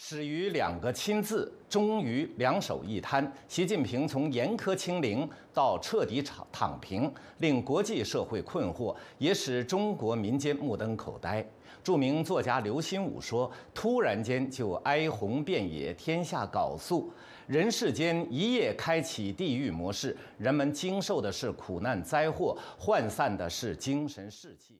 始于两个“亲”字，终于两手一摊。习近平从严苛清零到彻底躺躺平，令国际社会困惑，也使中国民间目瞪口呆。著名作家刘心武说：“突然间就哀鸿遍野，天下缟素，人世间一夜开启地狱模式，人们经受的是苦难灾祸，涣散的是精神士气。”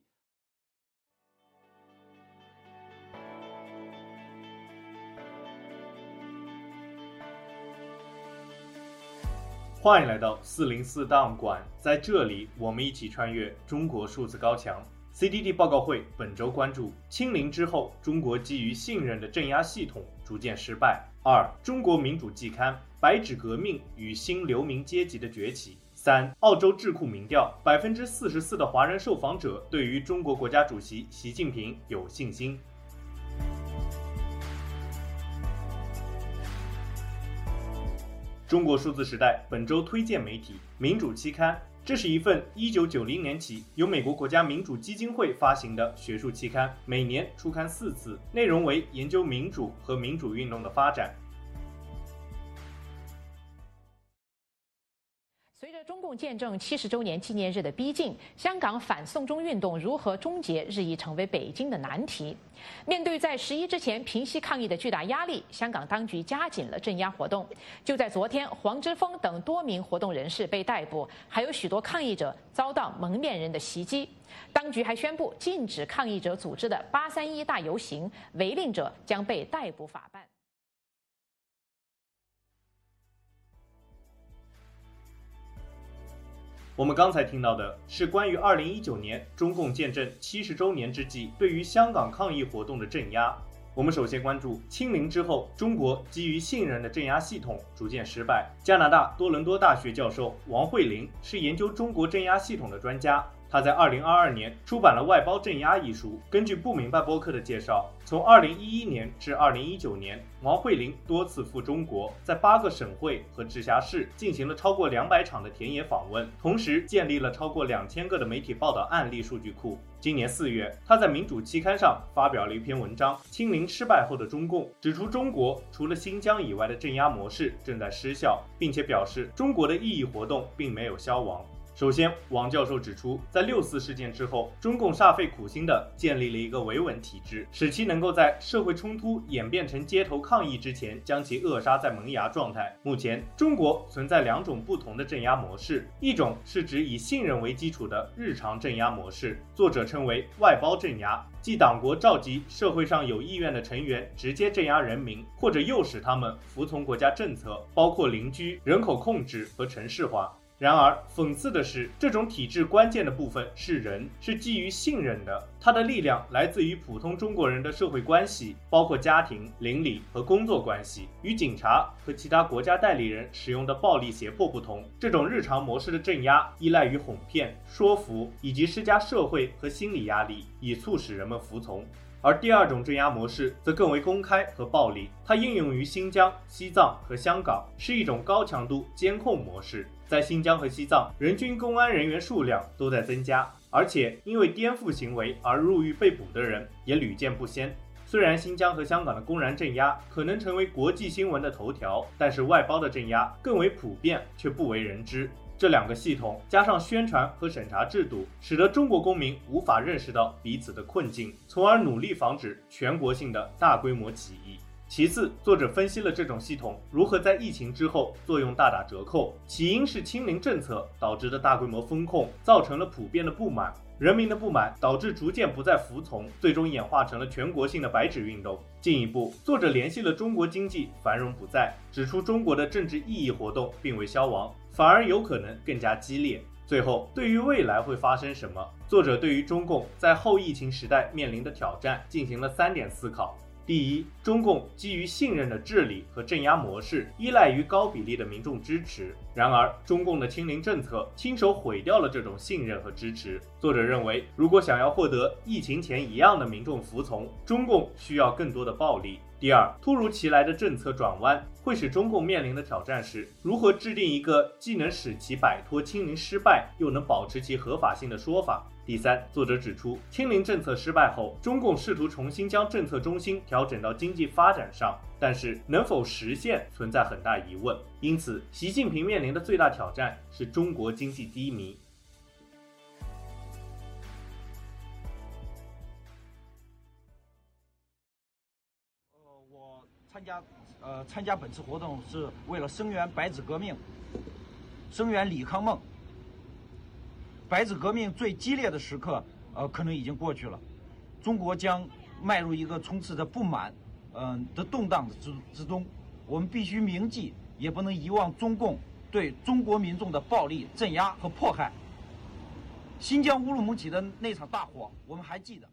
欢迎来到四零四档案馆，在这里，我们一起穿越中国数字高墙。CDD 报告会本周关注：清零之后，中国基于信任的镇压系统逐渐失败；二、中国民主季刊《白纸革命与新流民阶级的崛起》；三、澳洲智库民调，百分之四十四的华人受访者对于中国国家主席习近平有信心。中国数字时代本周推荐媒体《民主期刊》，这是一份一九九零年起由美国国家民主基金会发行的学术期刊，每年出刊四次，内容为研究民主和民主运动的发展。共建政七十周年纪念日的逼近，香港反送中运动如何终结，日益成为北京的难题。面对在十一之前平息抗议的巨大压力，香港当局加紧了镇压活动。就在昨天，黄之锋等多名活动人士被逮捕，还有许多抗议者遭到蒙面人的袭击。当局还宣布禁止抗议者组织的八三一大游行，违令者将被逮捕法办。我们刚才听到的是关于二零一九年中共建政七十周年之际对于香港抗议活动的镇压。我们首先关注清零之后，中国基于信任的镇压系统逐渐失败。加拿大多伦多大学教授王慧玲是研究中国镇压系统的专家。他在二零二二年出版了《外包镇压》一书。根据不明白播客的介绍，从二零一一年至二零一九年，王慧玲多次赴中国，在八个省会和直辖市进行了超过两百场的田野访问，同时建立了超过两千个的媒体报道案例数据库。今年四月，他在《民主》期刊上发表了一篇文章《清零失败后的中共》，指出中国除了新疆以外的镇压模式正在失效，并且表示中国的异议活动并没有消亡。首先，王教授指出，在六四事件之后，中共煞费苦心地建立了一个维稳体制，使其能够在社会冲突演变成街头抗议之前，将其扼杀在萌芽状态。目前，中国存在两种不同的镇压模式，一种是指以信任为基础的日常镇压模式，作者称为外包镇压，即党国召集社会上有意愿的成员直接镇压人民，或者诱使他们服从国家政策，包括邻居、人口控制和城市化。然而，讽刺的是，这种体制关键的部分是人，是基于信任的。它的力量来自于普通中国人的社会关系，包括家庭、邻里和工作关系。与警察和其他国家代理人使用的暴力胁迫不同，这种日常模式的镇压依赖于哄骗、说服以及施加社会和心理压力，以促使人们服从。而第二种镇压模式则更为公开和暴力，它应用于新疆、西藏和香港，是一种高强度监控模式。在新疆和西藏，人均公安人员数量都在增加，而且因为颠覆行为而入狱被捕的人也屡见不鲜。虽然新疆和香港的公然镇压可能成为国际新闻的头条，但是外包的镇压更为普遍，却不为人知。这两个系统加上宣传和审查制度，使得中国公民无法认识到彼此的困境，从而努力防止全国性的大规模起义。其次，作者分析了这种系统如何在疫情之后作用大打折扣。起因是清零政策导致的大规模封控，造成了普遍的不满，人民的不满导致逐渐不再服从，最终演化成了全国性的白纸运动。进一步，作者联系了中国经济繁荣不再，指出中国的政治异议活动并未消亡。反而有可能更加激烈。最后，对于未来会发生什么，作者对于中共在后疫情时代面临的挑战进行了三点思考。第一，中共基于信任的治理和镇压模式，依赖于高比例的民众支持。然而，中共的清零政策亲手毁掉了这种信任和支持。作者认为，如果想要获得疫情前一样的民众服从，中共需要更多的暴力。第二，突如其来的政策转弯会使中共面临的挑战是如何制定一个既能使其摆脱清零失败，又能保持其合法性的说法。第三，作者指出，清零政策失败后，中共试图重新将政策中心调整到经济发展上，但是能否实现存在很大疑问。因此，习近平面临的最大挑战是中国经济低迷。呃，我参加呃参加本次活动是为了声援白纸革命，声援李康梦。白纸革命最激烈的时刻，呃，可能已经过去了。中国将迈入一个充斥着不满，嗯、的动荡之之中。我们必须铭记，也不能遗忘中共对中国民众的暴力镇压和迫害。新疆乌鲁木齐的那场大火，我们还记得。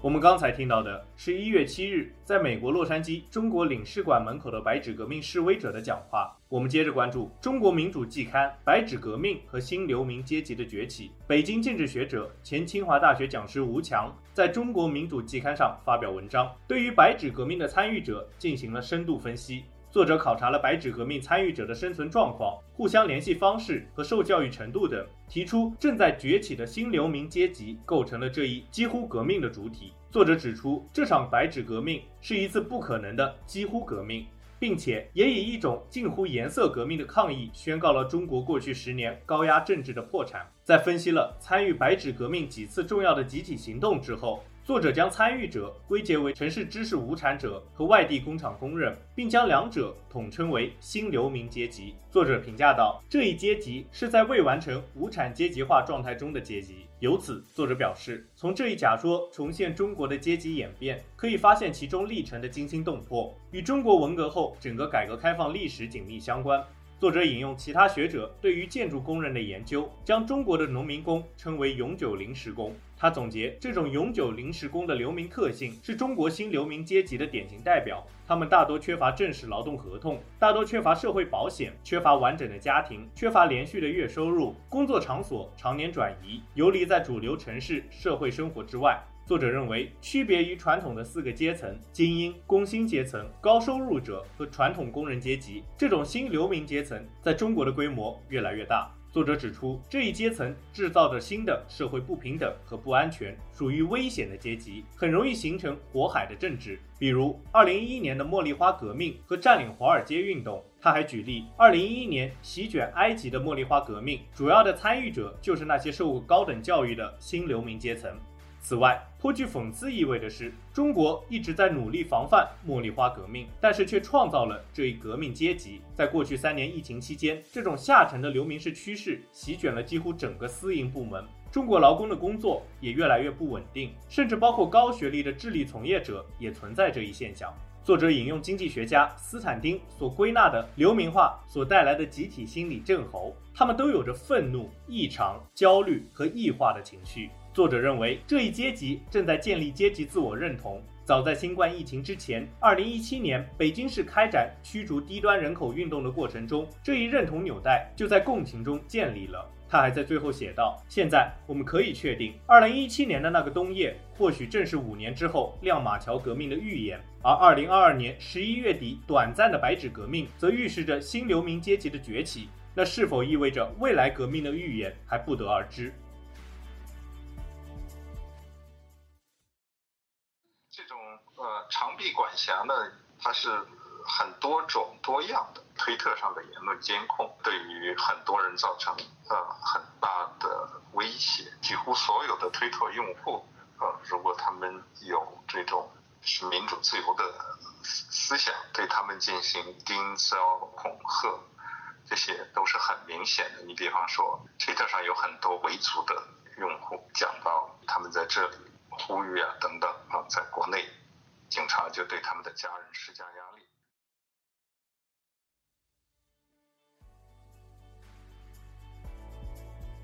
我们刚才听到的是一月七日在美国洛杉矶中国领事馆门口的白纸革命示威者的讲话。我们接着关注中国民主季刊《白纸革命和新流民阶级的崛起》。北京政治学者、前清华大学讲师吴强在中国民主季刊上发表文章，对于白纸革命的参与者进行了深度分析。作者考察了白纸革命参与者的生存状况、互相联系方式和受教育程度等，提出正在崛起的新流民阶级构成了这一几乎革命的主体。作者指出，这场白纸革命是一次不可能的几乎革命，并且也以一种近乎颜色革命的抗议宣告了中国过去十年高压政治的破产。在分析了参与白纸革命几次重要的集体行动之后，作者将参与者归结为城市知识无产者和外地工厂工人，并将两者统称为新流民阶级。作者评价道：“这一阶级是在未完成无产阶级化状态中的阶级。”由此，作者表示，从这一假说重现中国的阶级演变，可以发现其中历程的惊心动魄，与中国文革后整个改革开放历史紧密相关。作者引用其他学者对于建筑工人的研究，将中国的农民工称为永久临时工。他总结，这种永久临时工的流民特性是中国新流民阶级的典型代表。他们大多缺乏正式劳动合同，大多缺乏社会保险，缺乏完整的家庭，缺乏连续的月收入，工作场所常年转移，游离在主流城市社会生活之外。作者认为，区别于传统的四个阶层——精英、工薪阶层、高收入者和传统工人阶级，这种新流民阶层在中国的规模越来越大。作者指出，这一阶层制造着新的社会不平等和不安全，属于危险的阶级，很容易形成火海的政治，比如2011年的茉莉花革命和占领华尔街运动。他还举例，2011年席卷埃及的茉莉花革命，主要的参与者就是那些受过高等教育的新流民阶层。此外，颇具讽刺意味的是，中国一直在努力防范茉莉花革命，但是却创造了这一革命阶级。在过去三年疫情期间，这种下沉的流民式趋势席卷了几乎整个私营部门，中国劳工的工作也越来越不稳定，甚至包括高学历的智力从业者也存在这一现象。作者引用经济学家斯坦丁所归纳的流民化所带来的集体心理症候，他们都有着愤怒、异常、焦虑和异化的情绪。作者认为，这一阶级正在建立阶级自我认同。早在新冠疫情之前，2017年北京市开展驱逐低端人口运动的过程中，这一认同纽带就在共情中建立了。他还在最后写道：“现在我们可以确定，2017年的那个冬夜，或许正是五年之后亮马桥革命的预言，而2022年11月底短暂的白纸革命，则预示着新流民阶级的崛起。那是否意味着未来革命的预言，还不得而知。”长臂管辖呢，它是很多种多样的。推特上的言论监控对于很多人造成呃很大的威胁。几乎所有的推特用户，呃，如果他们有这种是民主自由的思想，对他们进行盯梢恐吓，这些都是很明显的。你比方说，推特上有很多维族的用户，讲到他们在这里呼吁啊等等啊，在国内。警察就对他们的家人施加压力。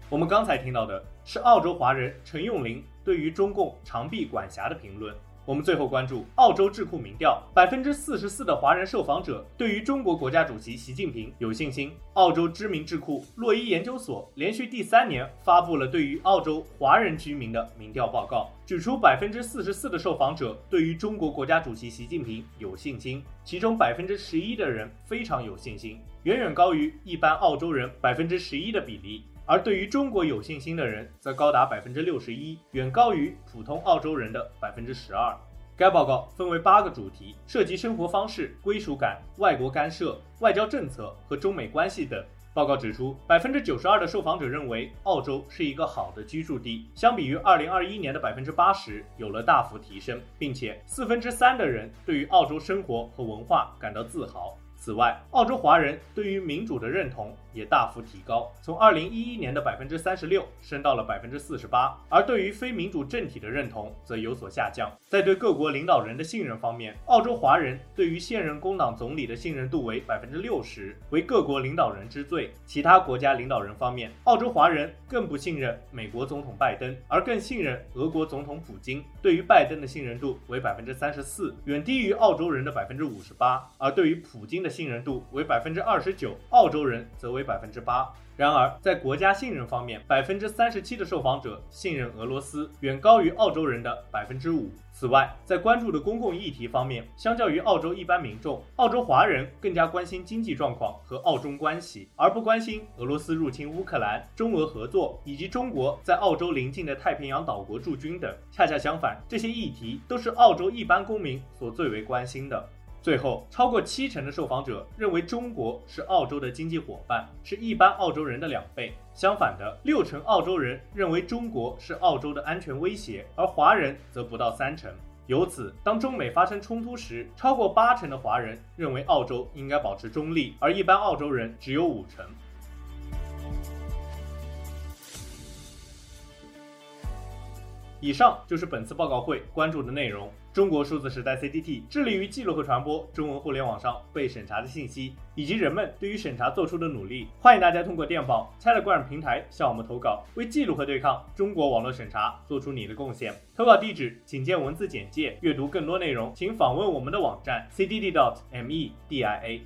我们刚才听到的是澳洲华人陈永林对于中共长臂管辖的评论。我们最后关注澳洲智库民调，百分之四十四的华人受访者对于中国国家主席习近平有信心。澳洲知名智库洛伊研究所连续第三年发布了对于澳洲华人居民的民调报告，指出百分之四十四的受访者对于中国国家主席习近平有信心，其中百分之十一的人非常有信心，远远高于一般澳洲人百分之十一的比例。而对于中国有信心的人则高达百分之六十一，远高于普通澳洲人的百分之十二。该报告分为八个主题，涉及生活方式、归属感、外国干涉、外交政策和中美关系等。报告指出，百分之九十二的受访者认为澳洲是一个好的居住地，相比于二零二一年的百分之八十有了大幅提升，并且四分之三的人对于澳洲生活和文化感到自豪。此外，澳洲华人对于民主的认同也大幅提高，从二零一一年的百分之三十六升到了百分之四十八。而对于非民主政体的认同则有所下降。在对各国领导人的信任方面，澳洲华人对于现任工党总理的信任度为百分之六十，为各国领导人之最。其他国家领导人方面，澳洲华人更不信任美国总统拜登，而更信任俄国总统普京。对于拜登的信任度为百分之三十四，远低于澳洲人的百分之五十八。而对于普京的信任度为百分之二十九，澳洲人则为百分之八。然而，在国家信任方面，百分之三十七的受访者信任俄罗斯，远高于澳洲人的百分之五。此外，在关注的公共议题方面，相较于澳洲一般民众，澳洲华人更加关心经济状况和澳中关系，而不关心俄罗斯入侵乌克兰、中俄合作以及中国在澳洲邻近的太平洋岛国驻军等。恰恰相反，这些议题都是澳洲一般公民所最为关心的。最后，超过七成的受访者认为中国是澳洲的经济伙伴，是一般澳洲人的两倍。相反的，六成澳洲人认为中国是澳洲的安全威胁，而华人则不到三成。由此，当中美发生冲突时，超过八成的华人认为澳洲应该保持中立，而一般澳洲人只有五成。以上就是本次报告会关注的内容。中国数字时代 CDT 致力于记录和传播中文互联网上被审查的信息，以及人们对于审查做出的努力。欢迎大家通过电报、Telegram 平台向我们投稿，为记录和对抗中国网络审查做出你的贡献。投稿地址请见文字简介。阅读更多内容，请访问我们的网站 cddot me dia。